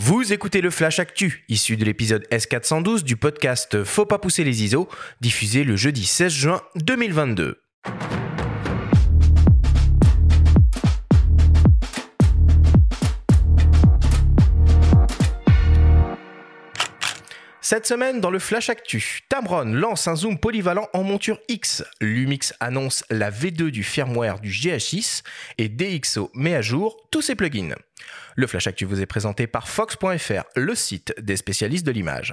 Vous écoutez le Flash Actu, issu de l'épisode S412 du podcast Faut pas pousser les ISO, diffusé le jeudi 16 juin 2022. Cette semaine, dans le Flash Actu, Tamron lance un zoom polyvalent en monture X. Lumix annonce la V2 du firmware du GH6 et DxO met à jour tous ses plugins. Le Flash Actu vous est présenté par Fox.fr, le site des spécialistes de l'image.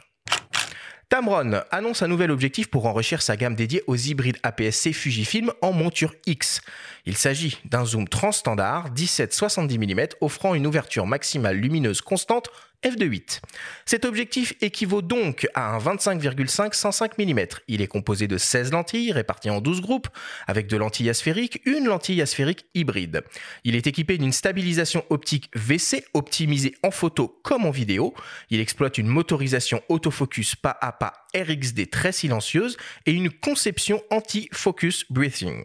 Tamron annonce un nouvel objectif pour enrichir sa gamme dédiée aux hybrides APS-C Fujifilm en monture X. Il s'agit d'un zoom transstandard 17-70 mm offrant une ouverture maximale lumineuse constante f2.8. Cet objectif équivaut donc à un 25,5 105 mm. Il est composé de 16 lentilles réparties en 12 groupes avec de lentilles asphériques, une lentille asphérique hybride. Il est équipé d'une stabilisation optique VC optimisée en photo comme en vidéo. Il exploite une motorisation autofocus pas à pas RXD très silencieuse et une conception anti-focus breathing.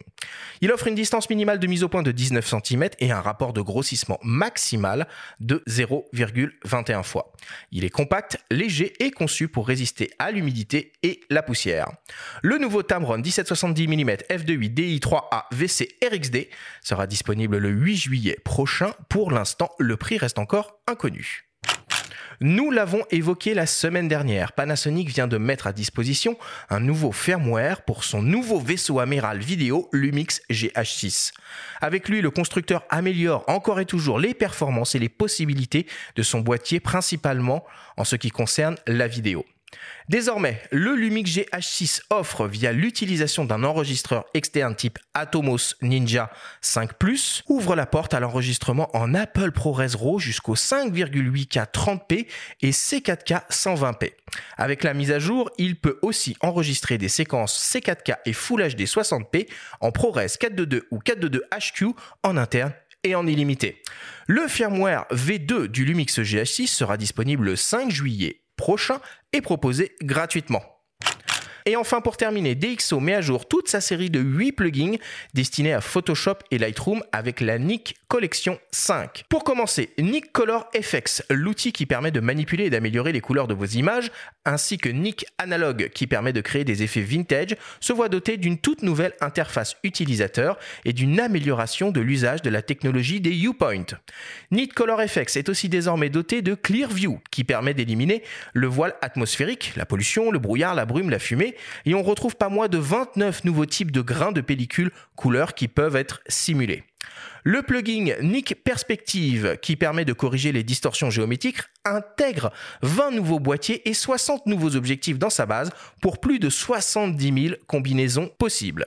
Il offre une distance minimale de mise au point de 19 cm et un rapport de grossissement maximal de 0,21 fois. Il est compact, léger et conçu pour résister à l'humidité et la poussière. Le nouveau Tamron 1770 mm f2.8 DI3A VC RXD sera disponible le 8 juillet prochain. Pour l'instant, le prix reste encore inconnu. Nous l'avons évoqué la semaine dernière. Panasonic vient de mettre à disposition un nouveau firmware pour son nouveau vaisseau amiral vidéo Lumix GH6. Avec lui, le constructeur améliore encore et toujours les performances et les possibilités de son boîtier, principalement en ce qui concerne la vidéo. Désormais, le Lumix GH6 offre, via l'utilisation d'un enregistreur externe type Atomos Ninja 5 ⁇ ouvre la porte à l'enregistrement en Apple ProRes RAW jusqu'au 5,8K 30p et C4K 120p. Avec la mise à jour, il peut aussi enregistrer des séquences C4K et Full HD 60p en ProRes 422 ou 422 HQ en interne et en illimité. Le firmware V2 du Lumix GH6 sera disponible le 5 juillet prochain est proposé gratuitement. Et enfin, pour terminer, DxO met à jour toute sa série de 8 plugins destinés à Photoshop et Lightroom avec la Nik Collection 5. Pour commencer, Nik Color FX, l'outil qui permet de manipuler et d'améliorer les couleurs de vos images, ainsi que Nik Analog qui permet de créer des effets vintage, se voit doté d'une toute nouvelle interface utilisateur et d'une amélioration de l'usage de la technologie des U-Point. Nik Color FX est aussi désormais doté de Clearview qui permet d'éliminer le voile atmosphérique, la pollution, le brouillard, la brume, la fumée et on retrouve pas moins de 29 nouveaux types de grains de pellicule couleur qui peuvent être simulés. Le plugin Nick Perspective, qui permet de corriger les distorsions géométriques, intègre 20 nouveaux boîtiers et 60 nouveaux objectifs dans sa base pour plus de 70 000 combinaisons possibles.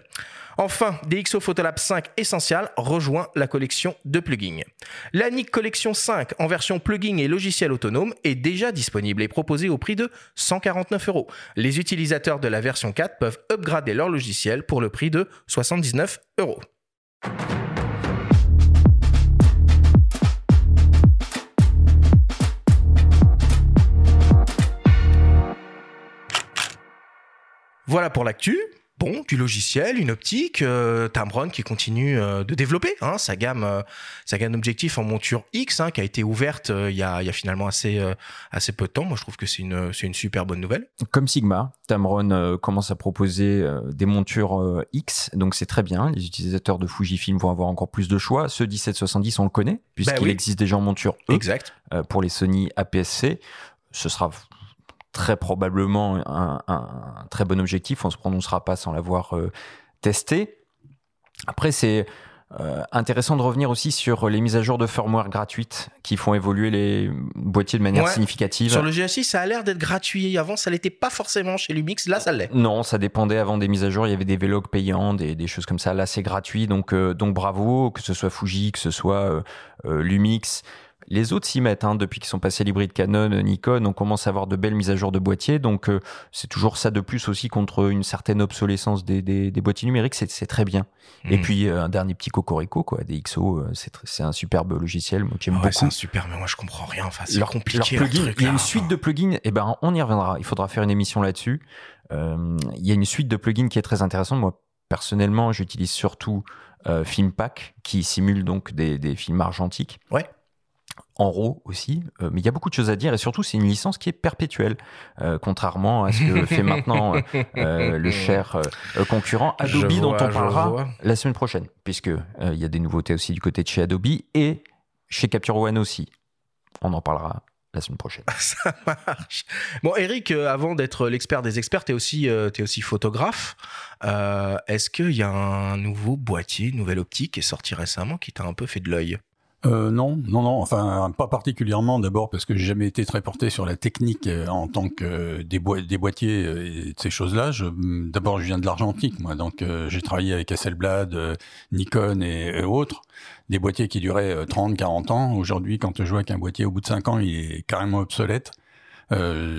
Enfin, DxO Photolab 5 Essential rejoint la collection de plugins. La NIC Collection 5 en version plugin et logiciel autonome est déjà disponible et proposée au prix de 149 euros. Les utilisateurs de la version 4 peuvent upgrader leur logiciel pour le prix de 79 euros. Voilà pour l'actu bon, du logiciel, une optique, euh, Tamron qui continue euh, de développer hein, sa gamme, euh, sa gamme d'objectifs en monture X, hein, qui a été ouverte il y a, y, a, finalement assez assez peu de temps. Moi, je trouve que c'est une c'est une super bonne nouvelle. Comme Sigma, Tamron commence à proposer des montures X, donc c'est très bien. Les utilisateurs de Fujifilm vont avoir encore plus de choix. Ce 1770, on le connaît puisqu'il bah existe déjà en monture E. Exact. pour les Sony APS-C ce sera très probablement un, très bon objectif. On ne se prononcera pas sans l'avoir euh, testé. Après, c'est euh, intéressant de revenir aussi sur les mises à jour de firmware gratuites qui font évoluer les boîtiers de manière significative. Sur le GH6, ça a l'air d'être gratuit. Avant, ça l'était pas forcément chez Lumix. Là, ça l'est. Non, ça dépendait avant des mises à jour. Il y avait des vlogs payants, des, choses comme ça. Là, c'est gratuit. Donc, euh, donc bravo, que ce soit Fuji, que ce soit Lumix. Les autres s'y mettent, hein, depuis qu'ils sont passés à l'hybride Canon, Nikon, on commence à avoir de belles mises à jour de boîtiers, donc euh, c'est toujours ça de plus aussi contre une certaine obsolescence des, des, boîtiers numériques, c'est très bien. Et hmm. puis euh, un dernier petit cocorico, quoi, des XO, euh, c'est un superbe logiciel, moi j'aime beaucoup. C'est un super, mais moi je comprends rien, enfin c'est compliqué. il y a une suite de plugins, eh ben on y reviendra, il faudra faire une émission là-dessus. il y a une suite de plugins qui est très intéressante, moi personnellement j'utilise surtout FilmPack qui simule donc des, des films argentiques. Ouais en RAW aussi, euh, mais il y a beaucoup de choses à dire et surtout c'est une licence qui est perpétuelle, euh, contrairement à ce que fait maintenant euh, le cher concurrent Adobe dont on parlera la semaine prochaine, puisque il y a des nouveautés aussi du côté de chez Adobe et chez Capture One aussi. On en parlera la semaine prochaine. Ça marche. Bon, Eric, euh, avant d'être l'expert des experts, t'es aussi, euh, t'es aussi photographe. Euh, Est-ce qu'il y a un nouveau boîtier, une nouvelle optique qui est sorti récemment qui t'a un peu fait de l'œil? Euh, non, non, non, enfin pas particulièrement d'abord parce que j'ai jamais été très porté sur la technique euh, en tant que euh, des, des boîtiers euh, et de ces choses-là. Mm, D'abord, je viens de l'argentique, moi, donc euh, j'ai travaillé avec Hasselblad, euh, Nikon et, autres, des boîtiers qui duraient euh, 30, 40 ans. Aujourd'hui, quand je vois qu'un boîtier au bout de 5 ans, il est carrément obsolète,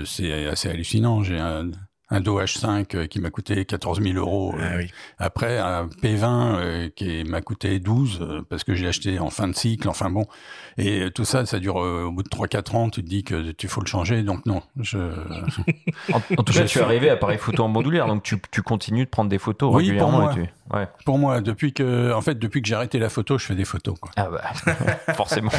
c'est assez hallucinant. J'ai un, un Do H5 euh, qui m'a coûté 14 000 euros. euh, Ah oui. après, un P20 euh, qui m'a coûté 12 euh, parce que j'ai acheté en fin de cycle. Enfin bon, et euh, tout ça, ça dure euh, au bout de 3-4 ans. Tu te dis que tu faut le changer. Donc non, je... En, en tout cas, tu es arrivé à appareil photo en bandoulière, donc tu, tu continues de prendre des photos Oui, pour régulièrement. moi. et tu- ouais. pour moi, depuis que, en fait, depuis que j'ai arrêté la photo, je fais des photos. Quoi. Ah bah, forcément.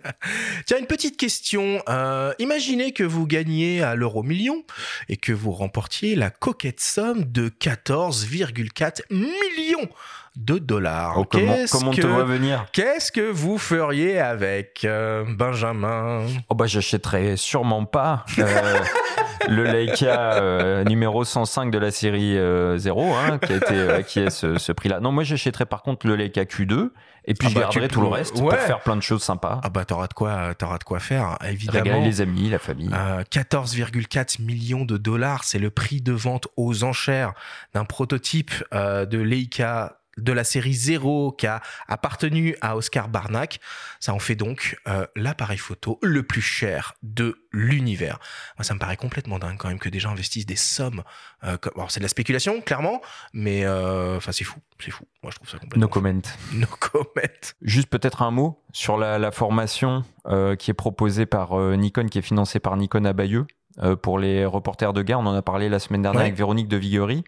Tiens, une petite question. Euh, imaginez que vous gagniez à l'euro million et que vous remportiez la coquette somme de 14,4 millions de dollars. Oh, comment Qu'est-ce comment on te que- voit venir Qu'est-ce que vous feriez avec euh, Benjamin? Oh bah j'achèterais sûrement pas euh, le Leica euh, numéro 105 de la série euh, 0 hein, qui a été qui est ce, ce prix-là. Non, moi j'achèterais par contre le Leica Q2 et puis Ah je bah, garderais tu tout le reste ouais. pour faire plein de choses sympas. Ah bah t'auras de quoi, t'auras de quoi faire, évidemment. Régaler les amis, la famille. Euh, 14,4 millions de dollars, c'est le prix de vente aux enchères d'un prototype de Leica de la série 0 qui a appartenu à Oscar Barnack. Ça en fait donc euh, l'appareil photo le plus cher de l'univers. Moi, ça me paraît complètement dingue quand même que des gens investissent des sommes. Euh, comme... alors, c'est de la spéculation, clairement, mais euh, enfin, c'est fou, c'est fou. Moi, je trouve ça complètement No fou. comment. No comment. Juste peut-être un mot sur la, la formation euh, qui est proposée par Nikon, qui est financée par Nikon à Bayeux. euh, pour les reporters de guerre, on en a parlé la semaine dernière Ouais. avec Véronique de Viguerie.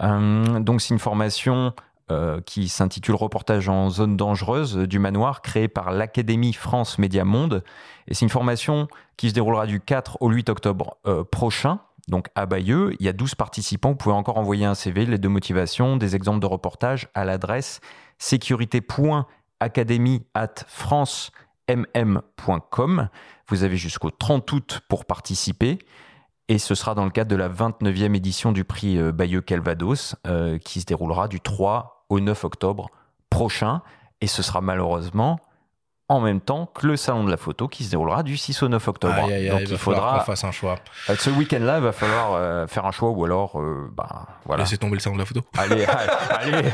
Euh, donc c'est une formation euh, qui s'intitule Reportage en zone dangereuse euh, du manoir, créée par l'Académie France Média Monde. Et c'est une formation qui se déroulera du 4 au 8 octobre euh, prochain. Donc à Bayeux, il y a 12 participants. Vous pouvez encore envoyer un CV, les deux motivations, des exemples de reportages à l'adresse sécurité.académie@france.mm.com. Vous avez jusqu'au 30 août pour participer. Et ce sera dans le cadre de la 29e édition du prix Bayeux Calvados, qui se déroulera du 3 au 9 octobre prochain. Et ce sera malheureusement en même temps que le salon de la photo qui se déroulera du 6 au 9 octobre. Donc il il faudra, qu'on fasse un choix. euh, ce week-end-là, il va falloir euh, faire un choix ou alors, euh, bah, voilà. Laissez tomber le salon de la photo. Allez, allez,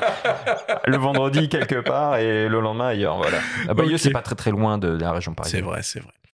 le vendredi quelque part et le lendemain ailleurs, voilà. À Bayeux, c'est pas très très loin de, de la région parisienne. C'est vrai, c'est vrai.